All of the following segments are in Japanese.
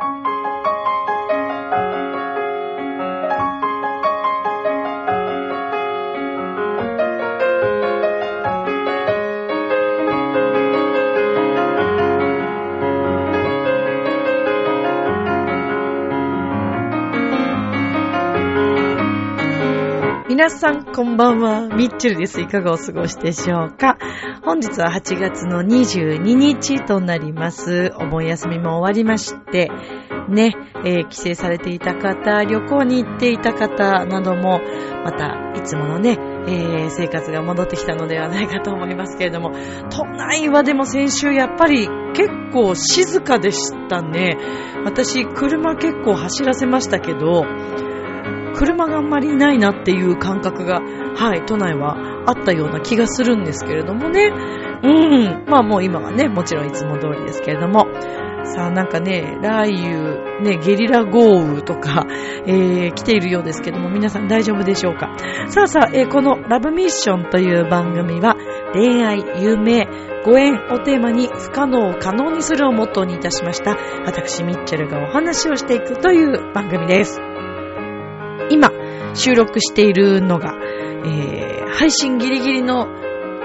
Thank you. 皆さんこんばんは、ミッチェルです。いかがお過ごしでしょうか本日は8月の22日となります。お盆休みも終わりまして、ね、えー、帰省されていた方、旅行に行っていた方なども、また、いつものね、えー、生活が戻ってきたのではないかと思いますけれども、都内はでも先週やっぱり結構静かでしたね。私、車結構走らせましたけど、車があんまりないなっていう感覚が、はい、都内はあったような気がするんですけれどもね。うん。まあもう今はね、もちろんいつも通りですけれども。さあなんかね、雷雨、ね、ゲリラ豪雨とか、えー、来ているようですけども、皆さん大丈夫でしょうか？さあさあ、えー、このラブミッションという番組は、恋愛、夢、ご縁をテーマに不可能を可能にするをモットーにいたしました、私ミッチェルがお話をしていくという番組です。今収録しているのが、えー、配信ギリギリの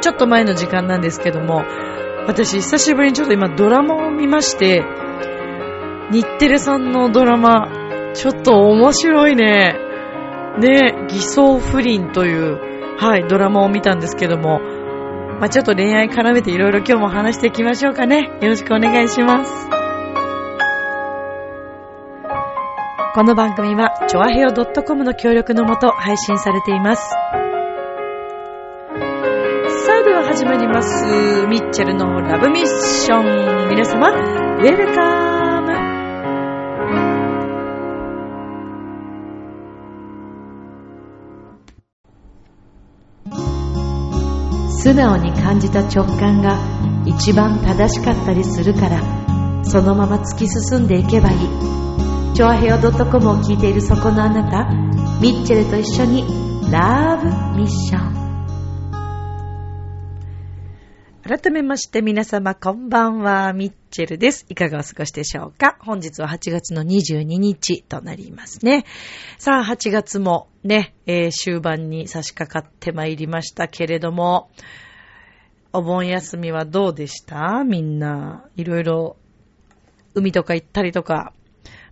ちょっと前の時間なんですけども、私久しぶりにちょっと今ドラマを見まして、日テレさんのドラマ、ちょっと面白いね。ね、偽装不倫という、はい、ドラマを見たんですけども、まあ、ちょっと恋愛絡めていろいろ今日も話していきましょうかね。よろしくお願いします。この番組は、ちょあへよ .com の協力のもと配信されています。さあ、では始まります。ミッチェルのラブミッション。皆様、ウェルカム。素直に感じた直感が一番正しかったりするから、そのまま突き進んでいけばいい。チョアヘオ .com を聞いているそこのあなた、ミッチェルと一緒にラブミッション。改めまして皆様こんばんは、ミッチェルです。いかがお過ごしでしょうか？本日は8月の22日となりますね。さあ、8月もね、えー、終盤に差し掛かってまいりましたけれども、お盆休みはどうでした？みんな、いろいろ海とか行ったりとか、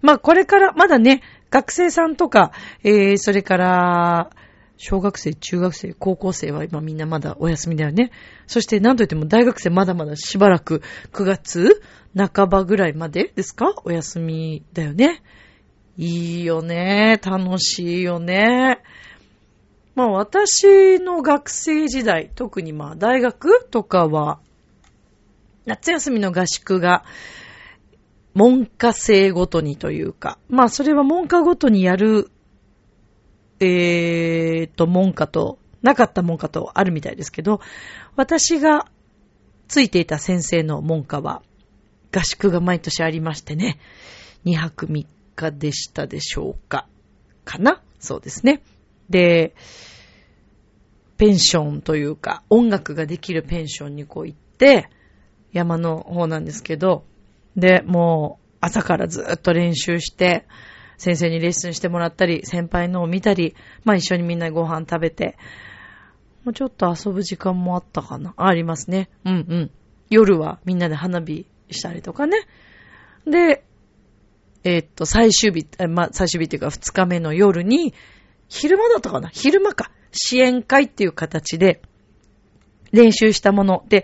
まあこれからまだね、学生さんとか、えー、それから、小学生、中学生、高校生は今みんなまだお休みだよね。そして何と言っても大学生まだまだしばらく9月半ばぐらいまでですか？お休みだよね。いいよね。楽しいよね。まあ私の学生時代、特にまあ大学とかは、夏休みの合宿が文科生ごとにというか、まあそれは文科ごとにやる、えーと、文科と、なかった文科とあるみたいですけど、私がついていた先生の文科は、合宿が毎年ありましてね、2泊3日でしたでしょうか。かな？そうですね。で、ペンションというか、音楽ができるペンションにこう行って、山の方なんですけど、で、もう朝からずっと練習して、先生にレッスンしてもらったり、先輩のを見たり、まあ一緒にみんなご飯食べて、もうちょっと遊ぶ時間もあったかな。ありますね。うんうん。夜はみんなで花火したりとかね。で、えー、っと、最終日、まあ、最終日っていうか二日目の夜に、昼間だったかな昼間か。支援会っていう形で練習したもの。で、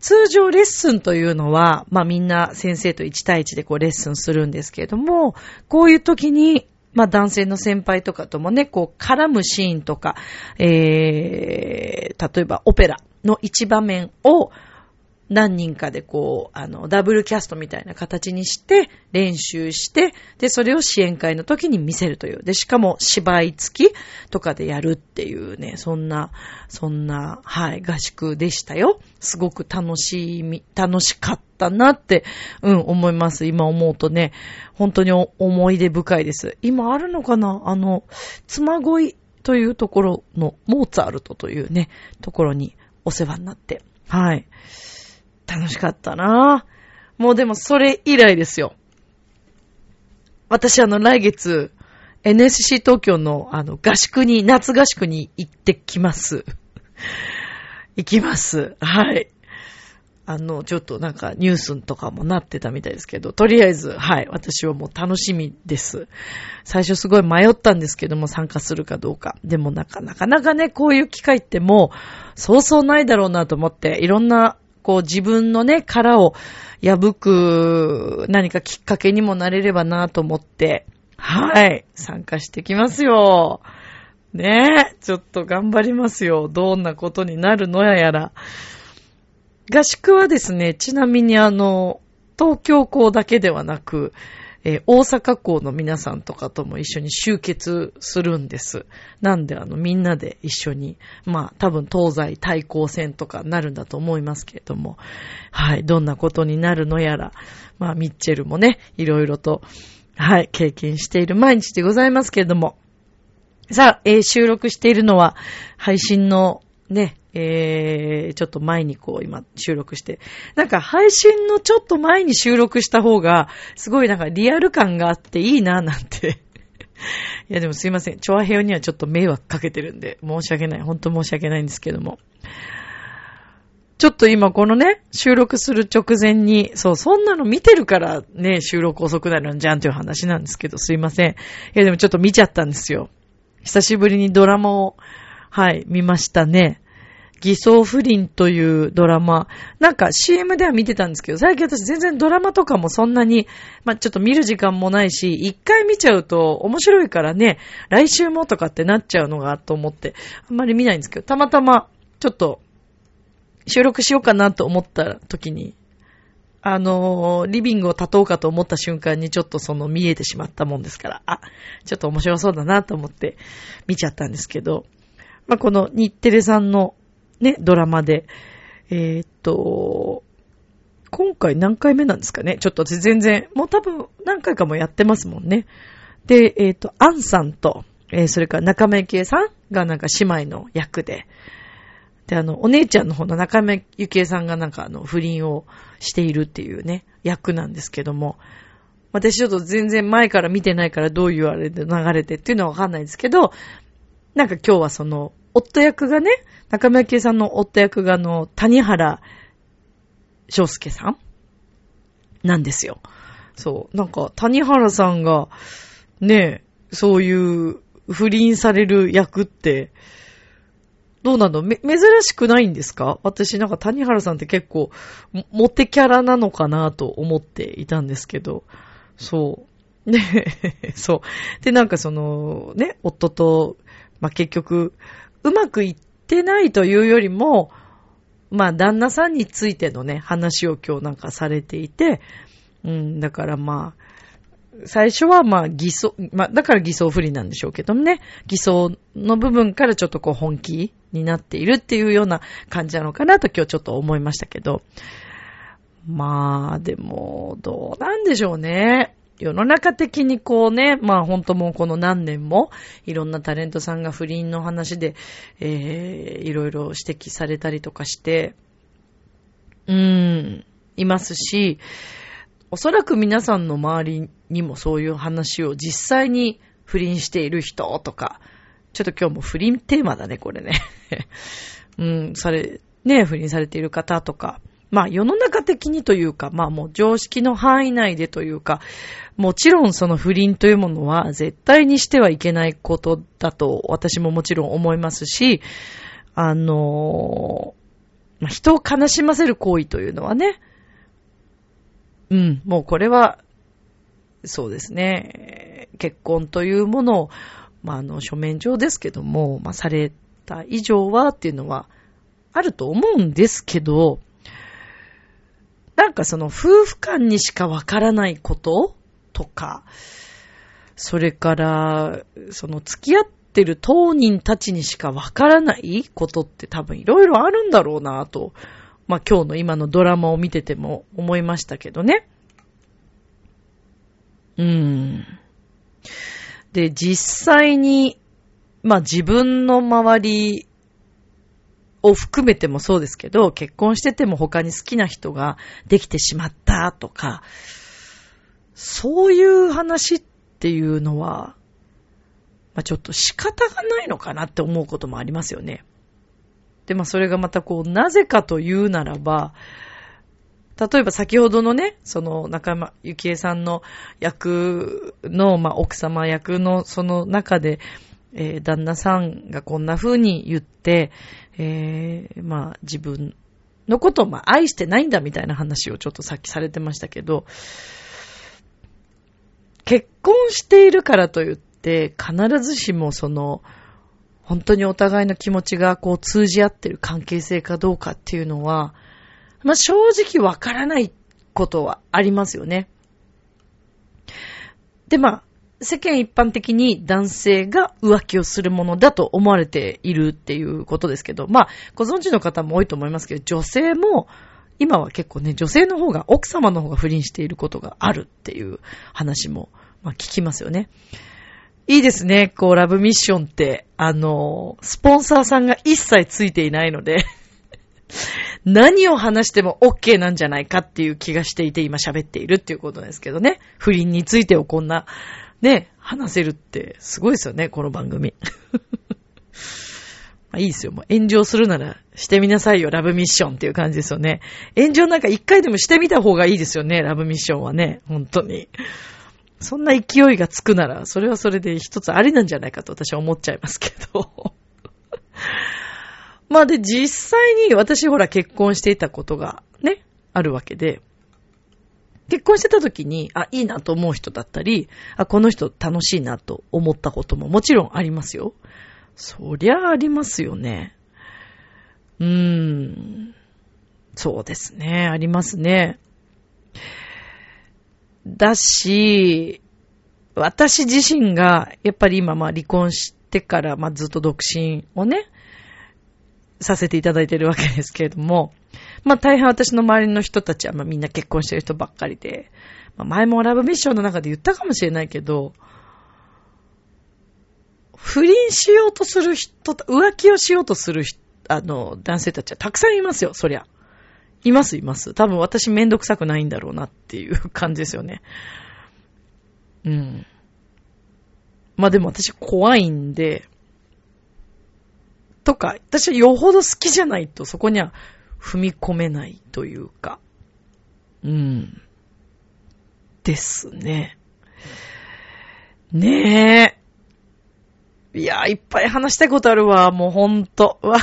通常レッスンというのは、まあみんな先生と1対1でこうレッスンするんですけれども、こういう時に、まあ男性の先輩とかともね、こう絡むシーンとか、えー、例えばオペラの一場面を何人かでこう、あの、ダブルキャストみたいな形にして、練習して、で、それを支援会の時に見せるという。で、しかも芝居付きとかでやるっていうね、そんな、そんな、はい、合宿でしたよ。すごく楽しみ、楽しかったなって、うん、思います。今思うとね、本当に思い出深いです。今あるのかな？あの、妻恋というところの、モーツァルトというね、ところにお世話になって、はい。楽しかったなもうでもそれ以来ですよ。私あの来月、NSC 東京のあの合宿に、夏合宿に行ってきます。行きます。はい。あの、ちょっとなんかニュースとかもなってたみたいですけど、とりあえず、はい、私はもう楽しみです。最初すごい迷ったんですけども、参加するかどうか。でもなかなかなかね、こういう機会ってもう、そうそうないだろうなと思って、いろんな、こう自分のね、殻を破く何かきっかけにもなれればなと思って、はい、参加してきますよ。ねえ、ちょっと頑張りますよ。どんなことになるのややら。合宿はですね、ちなみにあの、東京校だけではなく、えー、大阪校の皆さんとかとも一緒に集結するんです。なんであのみんなで一緒に、まあ多分東西対抗戦とかなるんだと思いますけれども、はい、どんなことになるのやら、まあミッチェルもね、いろいろと、はい、経験している毎日でございますけれども、さあ、えー、収録しているのは配信のね、えー、ちょっと前にこう今収録して、なんか配信のちょっと前に収録した方が、すごいなんかリアル感があっていいななんて いやでもすいません。チョアヘオにはちょっと迷惑かけてるんで、申し訳ない。本当申し訳ないんですけども。ちょっと今このね、収録する直前に、そう、そんなの見てるからね、収録遅くなるんじゃんっていう話なんですけど、すいません。いやでもちょっと見ちゃったんですよ。久しぶりにドラマを、はい、見ましたね。偽装不倫というドラマ。なんか CM では見てたんですけど、最近私全然ドラマとかもそんなに、まあ、ちょっと見る時間もないし、一回見ちゃうと面白いからね、来週もとかってなっちゃうのがと思って、あんまり見ないんですけど、たまたまちょっと収録しようかなと思った時に、あのー、リビングを立とうかと思った瞬間にちょっとその見えてしまったもんですから、あ、ちょっと面白そうだなと思って見ちゃったんですけど、まあ、この日テレさんのね、ドラマで。えー、っと、今回何回目なんですかね？ちょっと全然、もう多分何回かもやってますもんね。で、えー、っと、アンさんと、えー、それから中目ゆさんがなんか姉妹の役で、で、あの、お姉ちゃんの方の中目ゆきえさんがなんかあの、不倫をしているっていうね、役なんですけども、私ちょっと全然前から見てないからどういうあれで流れてっていうのはわかんないですけど、なんか今日はその、夫役がね、中村圭さんの夫役があの、谷原章介さんなんですよ。そう。なんか、谷原さんが、ね、そういう不倫される役って、どうなのめ、珍しくないんですか？私なんか谷原さんって結構、モテキャラなのかなと思っていたんですけど、そう。ね、そう。で、なんかその、ね、夫と、まあ、結局、うまくいってないというよりも、まあ、旦那さんについてのね、話を今日なんかされていて、うん、だからまあ、最初はまあ偽装、まあだから偽装不利なんでしょうけどもね、偽装の部分からちょっとこう本気になっているっていうような感じなのかなと今日ちょっと思いましたけど、まあでも、どうなんでしょうね。世の中的にこうね、まあ本当もうこの何年もいろんなタレントさんが不倫の話で、えー、いろいろ指摘されたりとかして、うーん、いますし、おそらく皆さんの周りにもそういう話を実際に不倫している人とか、ちょっと今日も不倫テーマだね、これね。うん、され、ね、不倫されている方とか、まあ世の中的にというか、まあもう常識の範囲内でというか、もちろんその不倫というものは絶対にしてはいけないことだと私ももちろん思いますし、あのまあ、人を悲しませる行為というのはね、うん、もうこれは、そうですね、結婚というものを、まあ、あの、書面上ですけども、まあ、された以上はっていうのはあると思うんですけど、なんかその夫婦間にしかわからないこと？とか、それから、その付き合ってる当人たちにしかわからないことって多分いろいろあるんだろうなと、まあ今日の今のドラマを見てても思いましたけどね。うーん。で、実際に、まあ自分の周りを含めてもそうですけど、結婚してても他に好きな人ができてしまったとか、そういう話っていうのは、まあ、ちょっと仕方がないのかなって思うこともありますよね。で、まあそれがまたこう、なぜかというならば、例えば先ほどのね、その中山ゆきえさんの役の、まあ奥様役のその中で、えー、旦那さんがこんな風に言って、えー、まあ自分のことをまあ愛してないんだみたいな話をちょっとさっきされてましたけど、結婚しているからといって必ずしもその本当にお互いの気持ちがこう通じ合ってる関係性かどうかっていうのは、まあ、正直わからないことはありますよね。で、まあ、世間一般的に男性が浮気をするものだと思われているっていうことですけど、まあ、ご存知の方も多いと思いますけど、女性も、今は結構ね、女性の方が、奥様の方が不倫していることがあるっていう話も、まあ、聞きますよね。いいですね。こう、ラブミッションって、あの、スポンサーさんが一切ついていないので 何を話しても OK なんじゃないかっていう気がしていて今喋っているっていうことですけどね。不倫についてをこんな、ね、話せるってすごいですよね、この番組。まあ、いいですよ。もう炎上するならしてみなさいよ、ラブミッションっていう感じですよね。炎上なんか一回でもしてみた方がいいですよね、ラブミッションはね。本当に。そんな勢いがつくなら、それはそれで一つありなんじゃないかと私は思っちゃいますけど。まあで、実際に私ほら結婚していたことがね、あるわけで、結婚してた時に、あ、いいなと思う人だったり、あ、この人楽しいなと思ったことももちろんありますよ。そりゃありますよね。うーん。そうですね。ありますね。だし、私自身が、やっぱり今まあ離婚してから、まあずっと独身をね、させていただいてるわけですけれども、まあ大変私の周りの人たちはまあみんな結婚してる人ばっかりで、まあ、前もラブミッションの中で言ったかもしれないけど、不倫しようとする人、浮気をしようとする人あの、男性たちはたくさんいますよ、そりゃ。います、います。多分私めんどくさくないんだろうなっていう感じですよね。うん。まあでも私怖いんで、とか、私はよほど好きじゃないとそこには踏み込めないというか、うん。ですね。ねえ。いや、いっぱい話したいことあるわ、もうほんと。わ。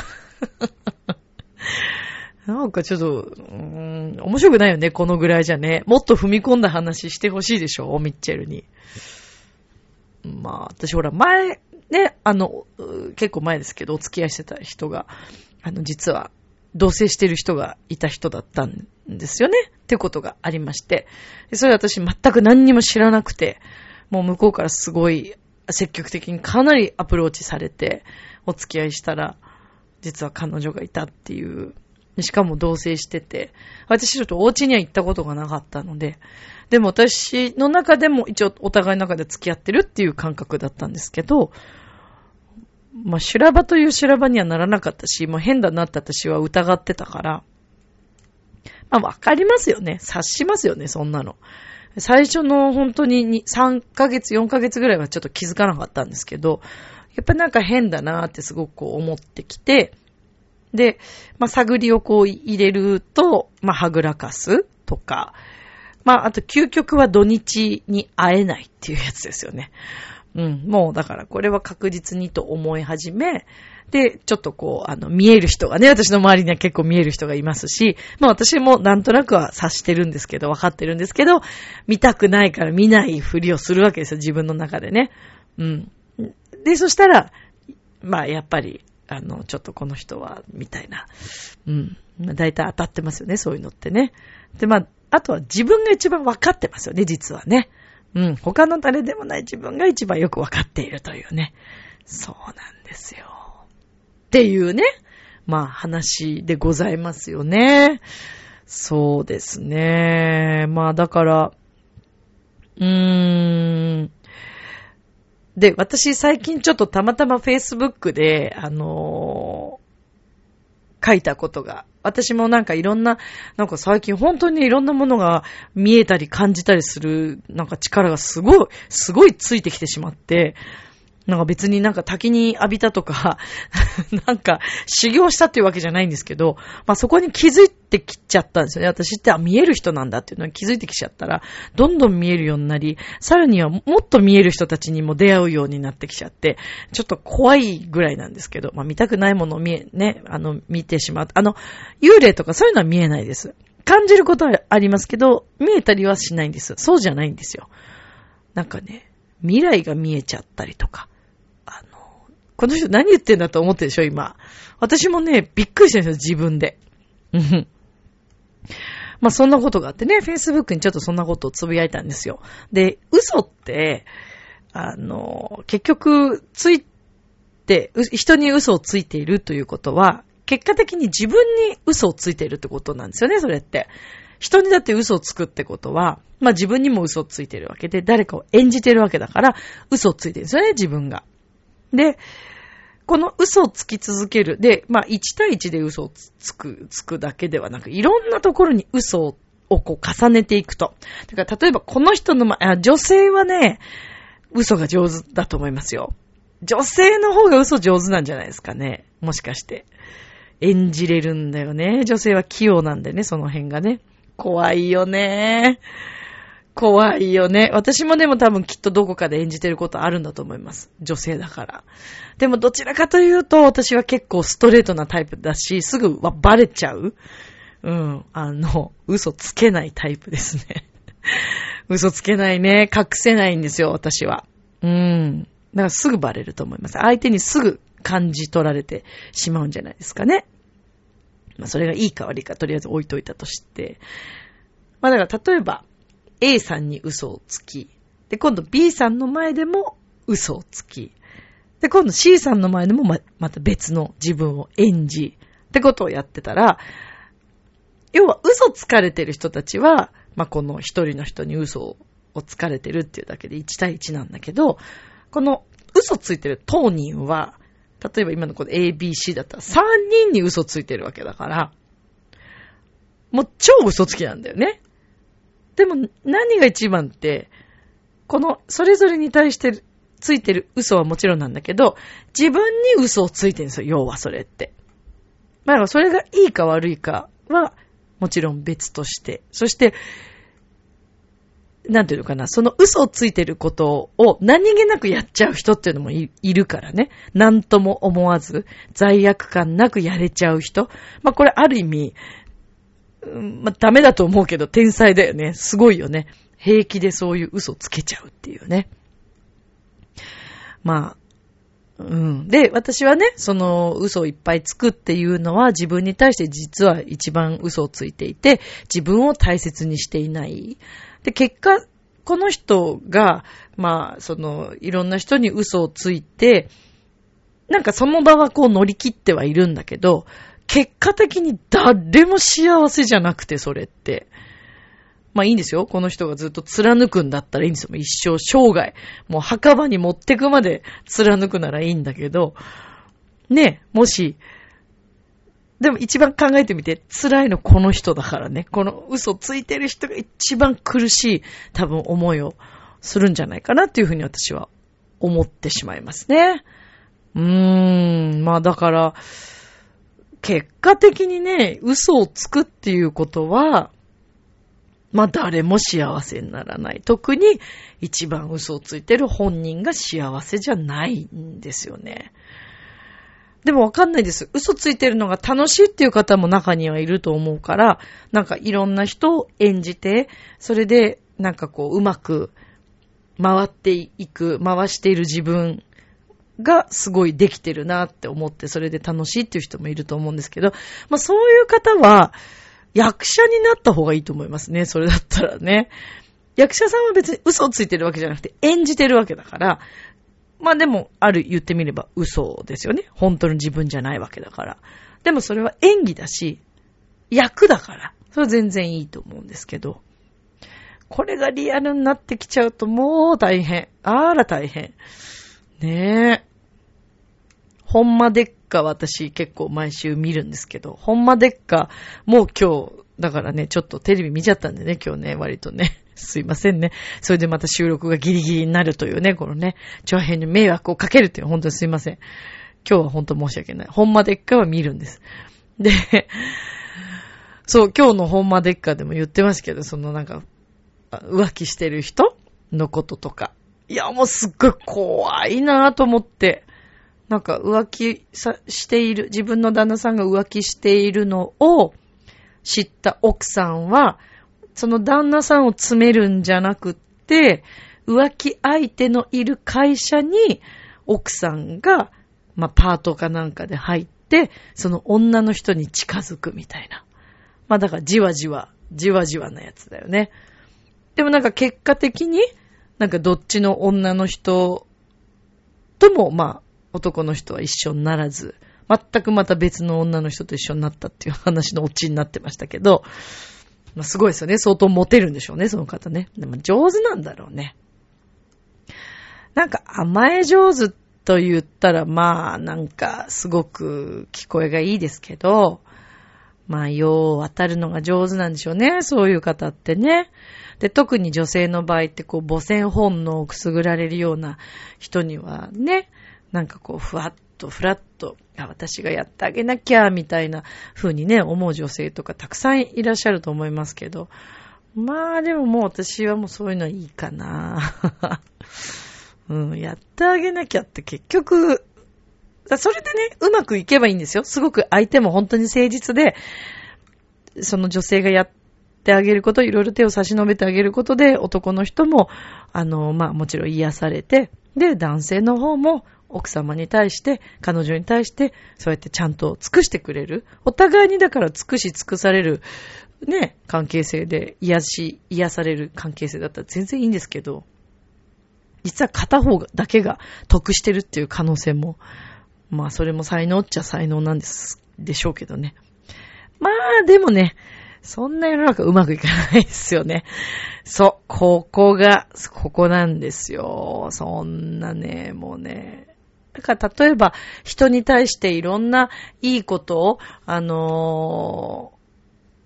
なんかちょっと、うーん、面白くないよね、このぐらいじゃね。もっと踏み込んだ話してほしいでしょ、ミッチェルに。まあ、私ほら、前、ね、あの、結構前ですけど、お付き合いしてた人が、あの、実は、同棲してる人がいた人だったんですよね。ってことがありまして。それ私全く何にも知らなくて、もう向こうからすごい積極的にかなりアプローチされて、お付き合いしたら、実は彼女がいたっていうしかも同棲してて、私ちょっとお家には行ったことがなかったので、でも私の中でも一応お互いの中で付き合ってるっていう感覚だったんですけど、まあ、修羅場という修羅場にはならなかったし、もう変だなって私は疑ってたから、まあ、わかりますよね。察しますよね、そんなの。最初の本当に3ヶ月、4ヶ月ぐらいはちょっと気づかなかったんですけど、やっぱなんか変だなってすごくこう思ってきて、で、まあ、探りをこう入れると、まあ、はぐらかすとか、まあ、あと究極は土日に会えないっていうやつですよね。うん、もうだからこれは確実にと思い始め、で、ちょっとこう、あの、見える人がね、私の周りには結構見える人がいますし、まあ私もなんとなくは察してるんですけど、分かってるんですけど、見たくないから見ないふりをするわけですよ、自分の中でね。うん。で、そしたら、まあやっぱり、あの、ちょっとこの人は、みたいな。うん。だいたい当たってますよね、そういうのってね。で、まあ、あとは自分が一番分かってますよね、実はね。うん。他の誰でもない自分が一番よく分かっているというね。そうなんですよ。っていうね。まあ、話でございますよね。そうですね。まあ、だから、うーん。で、私最近ちょっとたまたま Facebook で、あのー、書いたことが、私もなんかいろんな、なんか最近本当にいろんなものが見えたり感じたりする、なんか力がすごい、すごいついてきてしまって、なんか別になんか滝に浴びたとか なんか修行したっていうわけじゃないんですけど、まあそこに気づいてきちゃったんですよね。私ってあ見える人なんだっていうのに気づいてきちゃったら、どんどん見えるようになり、さらにはもっと見える人たちにも出会うようになってきちゃって、ちょっと怖いぐらいなんですけど、まあ見たくないものを見え、ね、あの、見てしまう。あの、幽霊とかそういうのは見えないです。感じることはありますけど、見えたりはしないんです。そうじゃないんですよ。なんかね、未来が見えちゃったりとか、この人何言ってんだと思ってるでしょ、今。私もね、びっくりしてるんですよ、自分で。うん。まあ、そんなことがあってね、Facebook にちょっとそんなことをつぶやいたんですよ。で、嘘って、あの、結局、ついて、人に嘘をついているということは、結果的に自分に嘘をついているってことなんですよね、それって。人にだって嘘をつくってことは、まあ自分にも嘘をついてるわけで、誰かを演じてるわけだから、嘘をついてるんですよね、自分が。で、この嘘をつき続ける。で、まあ、1対1で嘘をつく、つくだけではなく、いろんなところに嘘をこう重ねていくと。だから、例えばこの人のま、女性はね、嘘が上手だと思いますよ。女性の方が嘘上手なんじゃないですかね。もしかして。演じれるんだよね。女性は器用なんでね、その辺がね。怖いよね。怖いよね。私もでも多分きっとどこかで演じてることあるんだと思います。女性だから。でもどちらかというと私は結構ストレートなタイプだし、すぐはバレちゃう。うん。あの、嘘つけないタイプですね。嘘つけないね。隠せないんですよ、私は。うん。だからすぐバレると思います。相手にすぐ感じ取られてしまうんじゃないですかね。まあ、それがいいか悪いかとりあえず置いといたとして。まあ、だから例えば、A さんに嘘をつき、で、今度 B さんの前でも嘘をつき、で、今度 C さんの前でもま、また別の自分を演じ、ってことをやってたら、要は嘘つかれてる人たちは、まあ、この一人の人に嘘をつかれてるっていうだけで1対1なんだけど、この嘘ついてる当人は、例えば今のこの ABC だったら3人に嘘ついてるわけだから、もう超嘘つきなんだよね。でも何が一番って、このそれぞれに対してついてる嘘はもちろんなんだけど、自分に嘘をついてるんですよ、要はそれって。まあ、それがいいか悪いかは、もちろん別として。そして、なんていうのかな、その嘘をついてることを何気なくやっちゃう人っていうのもいるからね。なんとも思わず、罪悪感なくやれちゃう人。まあこれある意味、まあ、ダメだと思うけど、天才だよね。すごいよね。平気でそういう嘘つけちゃうっていうね。まあ、うん。で、私はね、その嘘をいっぱいつくっていうのは自分に対して実は一番嘘をついていて、自分を大切にしていない。で、結果、この人が、まあ、その、いろんな人に嘘をついて、なんかその場はこう乗り切ってはいるんだけど、結果的に誰も幸せじゃなくて、それって。まあいいんですよ。この人がずっと貫くんだったらいいんですよ。一生、生涯。もう墓場に持ってくまで貫くならいいんだけど、ね、もし、でも一番考えてみて、辛いのこの人だからね。この嘘ついてる人が一番苦しい多分思いをするんじゃないかなっていうふうに私は思ってしまいますね。うーん、まあだから、結果的にね、嘘をつくっていうことは、まあ誰も幸せにならない。特に一番嘘をついてる本人が幸せじゃないんですよね。でもわかんないです。嘘ついてるのが楽しいっていう方も中にはいると思うから、なんかいろんな人を演じて、それでなんかこううまく回っていく、回している自分がすごいできてるなって思って、それで楽しいっていう人もいると思うんですけど、まあそういう方は、役者になった方がいいと思いますね。それだったらね。役者さんは別に嘘をついてるわけじゃなくて演じてるわけだから、まあでも、ある言ってみれば嘘ですよね。本当の自分じゃないわけだから。でもそれは演技だし、役だから。それは全然いいと思うんですけど。これがリアルになってきちゃうともう大変。あら大変。ねえ。ほんまでっカは私結構毎週見るんですけど、ほんまでっか、もう今日、だからね、ちょっとテレビ見ちゃったんでね、今日ね、割とね。すいませんね。それでまた収録がギリギリになるというね、このね、長編に迷惑をかけるっていう本当にすいません。今日は本当申し訳ない。ほんまでっかは見るんです。で、そう、今日のほんまでっかでも言ってますけど、そのなんか、浮気してる人のこととか。いや、もうすっごい怖いなぁと思って。なんか浮気さしている、自分の旦那さんが浮気しているのを知った奥さんは、その旦那さんを詰めるんじゃなくって、浮気相手のいる会社に奥さんが、まあ、パートかなんかで入って、その女の人に近づくみたいな。まあ、だからじわじわ、じわじわなやつだよね。でもなんか結果的に、なんかどっちの女の人とも、まあ、男の人は一緒にならず、全くまた別の女の人と一緒になったっていう話のオチになってましたけど、まあ、すごいですよね。相当モテるんでしょうね、その方ね。でも上手なんだろうね。なんか甘え上手と言ったら、まあ、なんかすごく聞こえがいいですけど、まあ、よう渡るのが上手なんでしょうね。そういう方ってね。で、特に女性の場合って、こう、母性本能をくすぐられるような人にはね、なんかこう、ふわっと、ふらっと、あ、私がやってあげなきゃ、みたいな風にね、思う女性とかたくさんいらっしゃると思いますけど、まあでももう私はもうそういうのはいいかな。うん、やってあげなきゃって結局、それでね、うまくいけばいいんですよ。すごく相手も本当に誠実で、その女性がやってあげること、いろいろ手を差し伸べてあげることで、男の人も、あの、まあもちろん癒されて、で、男性の方も奥様に対して、彼女に対して、そうやってちゃんと尽くしてくれる。お互いにだから尽くし尽くされる、ね、関係性で癒し、癒される関係性だったら全然いいんですけど、実は片方だけが得してるっていう可能性も、まあそれも才能っちゃ才能なんです、でしょうけどね。まあでもね、そんな世の中うまくいかないですよね。そう、ここが、ここなんですよ。そんなね、もうね。だから例えば人に対していろんないいことを、あの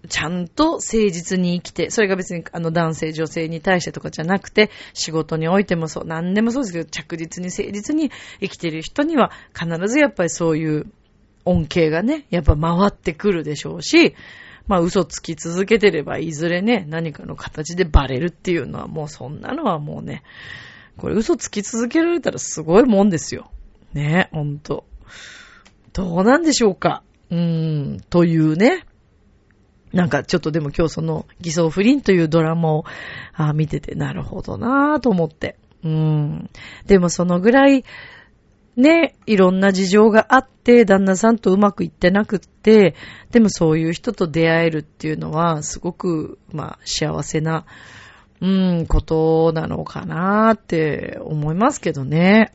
ー、ちゃんと誠実に生きて、それが別にあの男性女性に対してとかじゃなくて、仕事においてもそう、何でもそうですけど、着実に誠実に生きてる人には必ずやっぱりそういう恩恵がね、やっぱ回ってくるでしょうし、まあ嘘つき続けてればいずれね、何かの形でバレるっていうのはもうそんなのはもうね、これ嘘つき続けられたらすごいもんですよ。ね、ほんと。どうなんでしょうかうーん、というね。なんかちょっとでも今日その偽装不倫というドラマをあ見ててなるほどなぁと思って。うん。でもそのぐらいね、いろんな事情があって、旦那さんとうまくいってなくって、でもそういう人と出会えるっていうのは、すごく、まあ、幸せな、うん、ことなのかなって思いますけどね。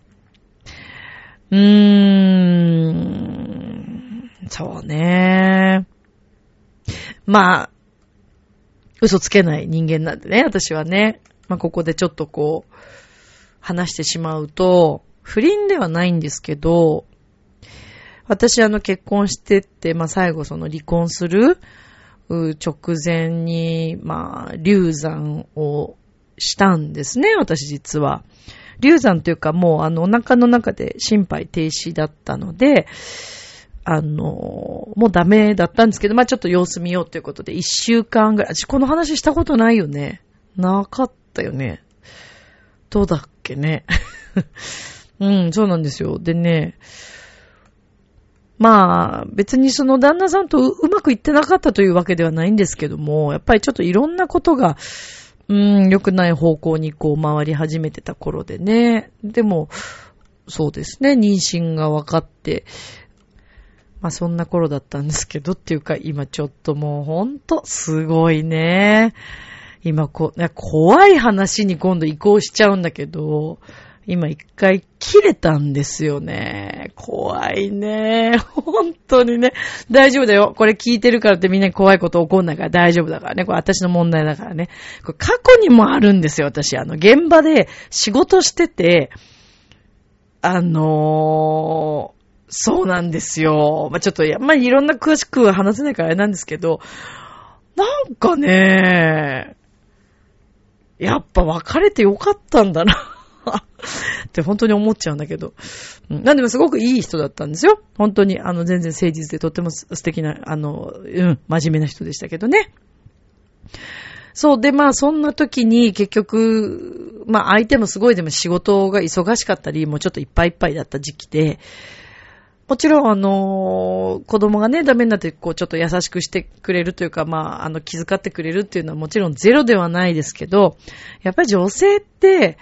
うーん、そうね。まあ、嘘つけない人間なんでね、私はね。まあ、ここでちょっとこう、話してしまうと、不倫ではないんですけど、私あの結婚してって、まあ最後その離婚する直前に、まあ流産をしたんですね、私実は。流産というかもうあのお腹の中で心肺停止だったので、あの、もうダメだったんですけど、まあちょっと様子見ようということで、一週間ぐらい、私この話したことないよね。なかったよね。どうだっけね。うん、そうなんですよ。でね、まあ、別にその旦那さんとうまくいってなかったというわけではないんですけども、やっぱりちょっといろんなことが、うん、良くない方向にこう回り始めてた頃でね。でも、そうですね、妊娠が分かって、まあそんな頃だったんですけどっていうか、今ちょっともうほんとすごいね。今こ、怖い話に今度移行しちゃうんだけど、今一回切れたんですよね。怖いね。本当にね。大丈夫だよ。これ聞いてるからってみんなに怖いこと起こんないから大丈夫だからね。これ私の問題だからね。これ過去にもあるんですよ、私。あの、現場で仕事してて、あのー、そうなんですよ。まあ、ちょっと、まりいろんな詳しくは話せないからあれなんですけど、なんかね、やっぱ別れてよかったんだな って本当に思っちゃうんだけど。うん、なんでもすごくいい人だったんですよ。本当に、あの、全然誠実でとっても素敵な、あの、うん、真面目な人でしたけどね。そう。で、まあ、そんな時に結局、まあ、相手もすごいでも仕事が忙しかったり、もうちょっといっぱいいっぱいだった時期で、もちろん、あの子供がね、ダメになって、こう、ちょっと優しくしてくれるというか、まあ、あの、気遣ってくれるっていうのはもちろんゼロではないですけど、やっぱり女性って、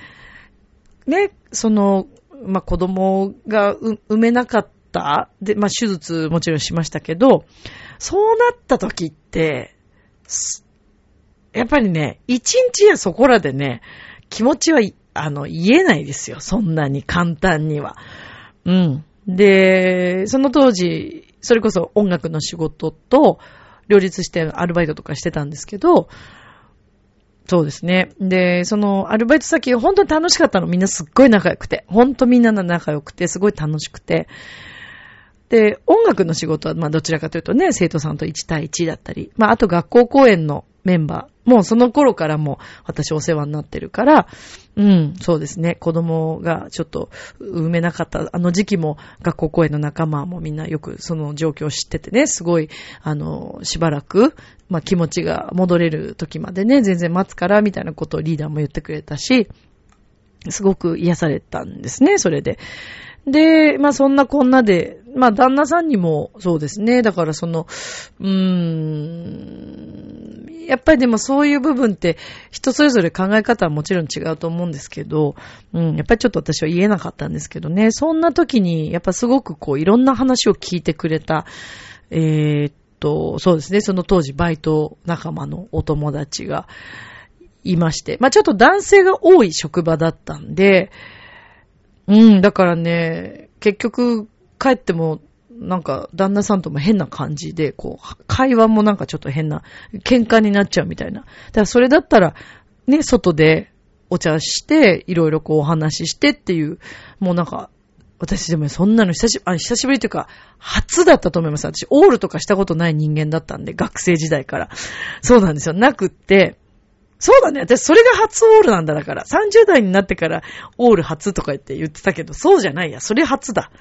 ね、その、まあ、子供が産めなかった、で、まあ、手術もちろんしましたけど、そうなった時って、やっぱりね、一日やそこらでね、気持ちは、あの、言えないですよ。そんなに簡単には。うん。で、その当時、それこそ音楽の仕事と両立してアルバイトとかしてたんですけど、そうですね。で、そのアルバイト先本当に楽しかったの。みんなすっごい仲良くて。ほんとみんな仲良くて、すごい楽しくて。で、音楽の仕事は、まあどちらかというとね、生徒さんと1対1だったり、まああと学校公演のメンバー。もうその頃からも私お世話になってるから、うん、そうですね。子供がちょっと産めなかったあの時期も学校公演の仲間もみんなよくその状況を知っててね、すごい、あの、しばらく、まあ気持ちが戻れる時までね、全然待つからみたいなことをリーダーも言ってくれたし、すごく癒されたんですね、それで。で、まあそんなこんなで、まあ旦那さんにもそうですね。だからその、うーん、やっぱりでもそういう部分って人それぞれ考え方はもちろん違うと思うんですけど、うん、やっぱりちょっと私は言えなかったんですけどね。そんな時にやっぱすごくこういろんな話を聞いてくれた、えー、っと、そうですね。その当時バイト仲間のお友達がいまして、まあちょっと男性が多い職場だったんで、うん、だからね、結局帰っても、なんか、旦那さんとも変な感じで、こう、会話もなんかちょっと変な、喧嘩になっちゃうみたいな。だからそれだったら、ね、外でお茶して、いろいろこうお話ししてっていう、もうなんか、私でもそんなの久しあ久しぶりというか、初だったと思います。私、オールとかしたことない人間だったんで、学生時代から。そうなんですよ。なくって、そうだね。私、それが初オールなんだだから。30代になってからオール初とか言って言ってたけど、そうじゃないや。それ初だ。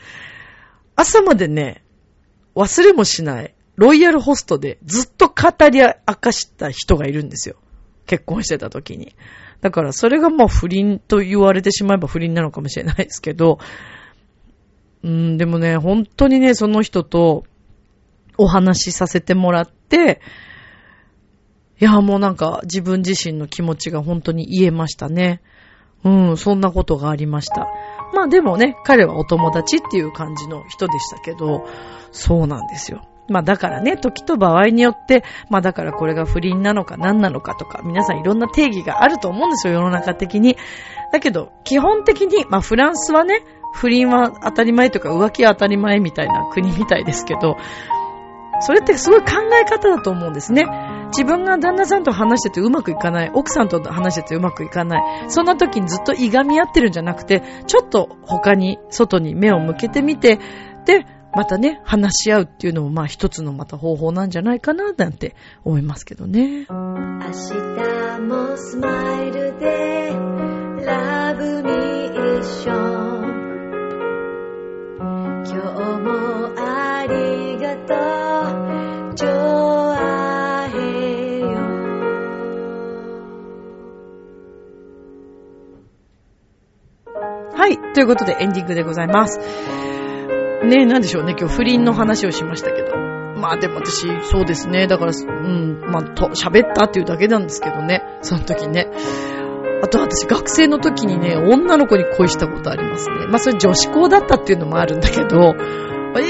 朝までね、忘れもしない、ロイヤルホストでずっと語り明かした人がいるんですよ。結婚してた時に。だから、それがもう不倫と言われてしまえば不倫なのかもしれないですけど、うん、でもね、本当にね、その人とお話しさせてもらって、いや、もうなんか自分自身の気持ちが本当に言えましたね。うん、そんなことがありました。まあでもね、彼はお友達っていう感じの人でしたけど、そうなんですよ。まあだからね、時と場合によって、まあだからこれが不倫なのか何なのかとか、皆さんいろんな定義があると思うんですよ、世の中的に。だけど、基本的に、まあフランスはね、不倫は当たり前とか浮気は当たり前みたいな国みたいですけど、それってすごい考え方だと思うんですね。自分が旦那さんと話しててうまくいかない、奥さんと話しててうまくいかない、そんな時にずっといがみ合ってるんじゃなくて、ちょっと他に、外に目を向けてみて、で、またね、話し合うっていうのもまあ一つのまた方法なんじゃないかな、なんて思いますけどね。明日もスマイルで、ラブミーション。今日もありがとう。はい。ということでエンディングでございます。ねえ、なんでしょうね。今日不倫の話をしましたけど。まあでも私、そうですね。だから、うん、まあ、と、喋ったっていうだけなんですけどね。その時ね。あと私、学生の時にね、女の子に恋したことありますね。まあそれ女子校だったっていうのもあるんだけど、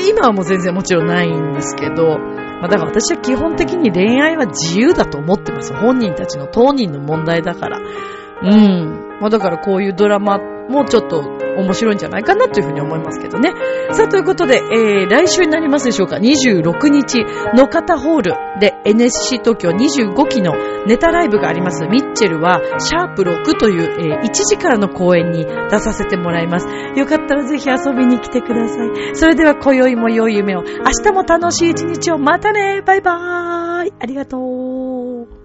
今はもう全然もちろんないんですけど、まあだから私は基本的に恋愛は自由だと思ってます。本人たちの当人の問題だから。うん。まあだからこういうドラマもうちょっと面白いんじゃないかなというふうに思いますけどね。さあ、ということで、えー、来週になりますでしょうか、26日、の方ホールで NSC 東京25期のネタライブがあります。ミッチェルは、シャープ6という、えー、1時からの公演に出させてもらいます。よかったらぜひ遊びに来てください。それでは、今宵も良い夢を、明日も楽しい一日を、またねバイバーイありがとう